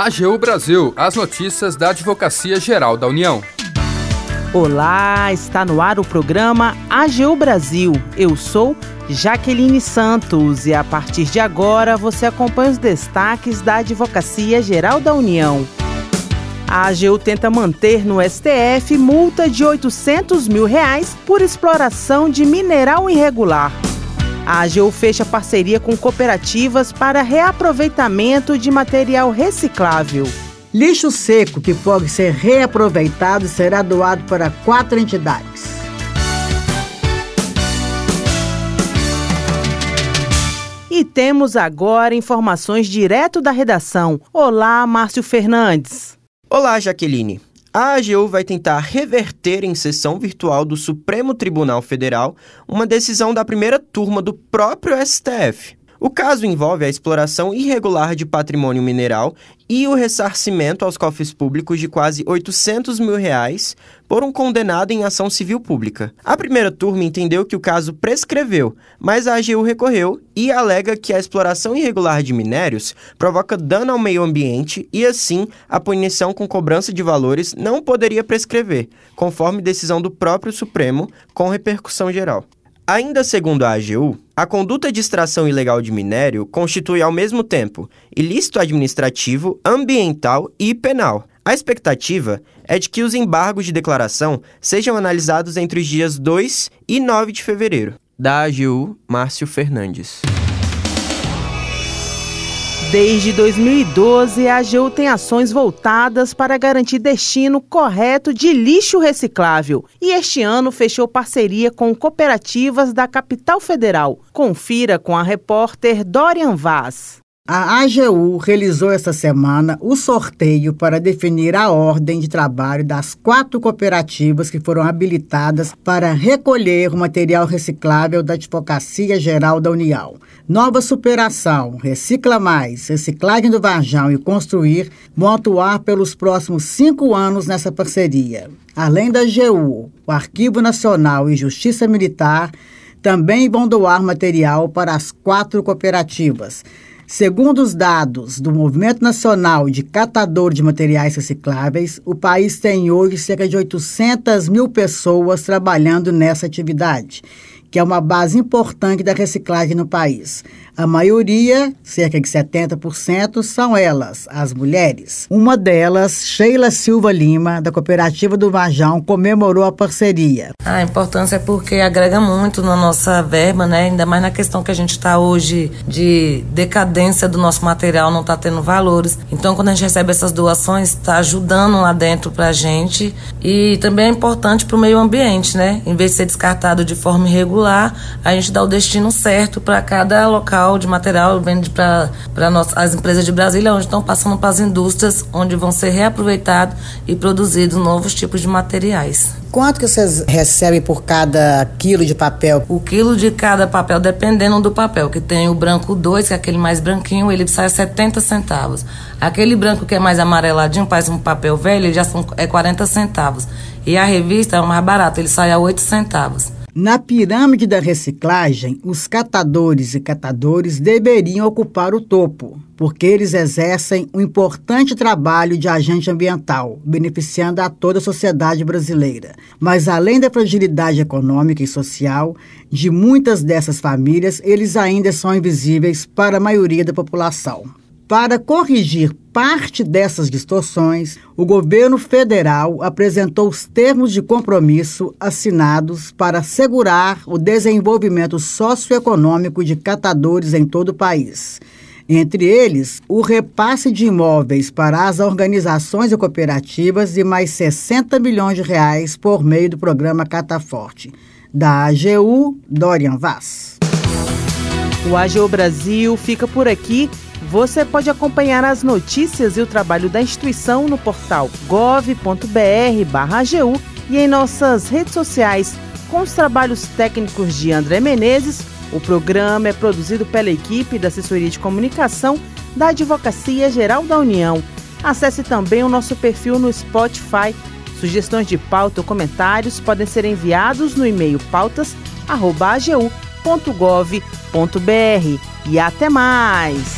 AGU Brasil, as notícias da Advocacia Geral da União. Olá, está no ar o programa AGU Brasil. Eu sou Jaqueline Santos e a partir de agora você acompanha os destaques da Advocacia Geral da União. A AGU tenta manter no STF multa de 800 mil reais por exploração de mineral irregular. A AGU fecha parceria com cooperativas para reaproveitamento de material reciclável. Lixo seco que pode ser reaproveitado será doado para quatro entidades. E temos agora informações direto da redação. Olá, Márcio Fernandes. Olá, Jaqueline. A AGU vai tentar reverter em sessão virtual do Supremo Tribunal Federal uma decisão da primeira turma do próprio STF. O caso envolve a exploração irregular de patrimônio mineral e o ressarcimento aos cofres públicos de quase 800 mil reais por um condenado em ação civil pública. A primeira turma entendeu que o caso prescreveu, mas a AGU recorreu e alega que a exploração irregular de minérios provoca dano ao meio ambiente e, assim, a punição com cobrança de valores não poderia prescrever, conforme decisão do próprio Supremo, com repercussão geral. Ainda segundo a AGU, a conduta de extração ilegal de minério constitui ao mesmo tempo ilícito administrativo, ambiental e penal. A expectativa é de que os embargos de declaração sejam analisados entre os dias 2 e 9 de fevereiro. Da AGU, Márcio Fernandes. Desde 2012, a AGU tem ações voltadas para garantir destino correto de lixo reciclável e este ano fechou parceria com cooperativas da capital federal. Confira com a repórter Dorian Vaz. A AGU realizou esta semana o sorteio para definir a ordem de trabalho das quatro cooperativas que foram habilitadas para recolher o material reciclável da Advocacia Geral da União. Nova Superação, Recicla Mais, Reciclagem do Varjão e Construir vão atuar pelos próximos cinco anos nessa parceria. Além da AGU, o Arquivo Nacional e Justiça Militar também vão doar material para as quatro cooperativas. Segundo os dados do Movimento Nacional de Catador de Materiais Recicláveis, o país tem hoje cerca de 800 mil pessoas trabalhando nessa atividade, que é uma base importante da reciclagem no país. A maioria, cerca de 70%, são elas, as mulheres. Uma delas, Sheila Silva Lima, da Cooperativa do Vajão, comemorou a parceria. A importância é porque agrega muito na nossa verba, né? Ainda mais na questão que a gente está hoje de decadência do nosso material, não está tendo valores. Então, quando a gente recebe essas doações, está ajudando lá dentro para a gente. E também é importante para o meio ambiente, né? Em vez de ser descartado de forma irregular, a gente dá o destino certo para cada local de material vende para as empresas de Brasília, onde estão passando para as indústrias, onde vão ser reaproveitados e produzidos novos tipos de materiais. Quanto que vocês recebem por cada quilo de papel? O quilo de cada papel, dependendo do papel, que tem o branco 2, que é aquele mais branquinho, ele sai 70 centavos. Aquele branco que é mais amareladinho, parece um papel velho, ele já são, é 40 centavos. E a revista é o mais barato, ele sai a 8 centavos. Na pirâmide da reciclagem, os catadores e catadores deveriam ocupar o topo, porque eles exercem um importante trabalho de agente ambiental, beneficiando a toda a sociedade brasileira. Mas além da fragilidade econômica e social de muitas dessas famílias, eles ainda são invisíveis para a maioria da população. Para corrigir parte dessas distorções, o governo federal apresentou os termos de compromisso assinados para assegurar o desenvolvimento socioeconômico de catadores em todo o país. Entre eles, o repasse de imóveis para as organizações e cooperativas e mais 60 milhões de reais por meio do programa Cataforte. Da AGU, Dorian Vaz. O AGU Brasil fica por aqui. Você pode acompanhar as notícias e o trabalho da instituição no portal gov.br/agu e em nossas redes sociais. Com os trabalhos técnicos de André Menezes, o programa é produzido pela equipe da Assessoria de Comunicação da Advocacia Geral da União. Acesse também o nosso perfil no Spotify. Sugestões de pauta ou comentários podem ser enviados no e-mail pautas.agu.gov.br. E até mais!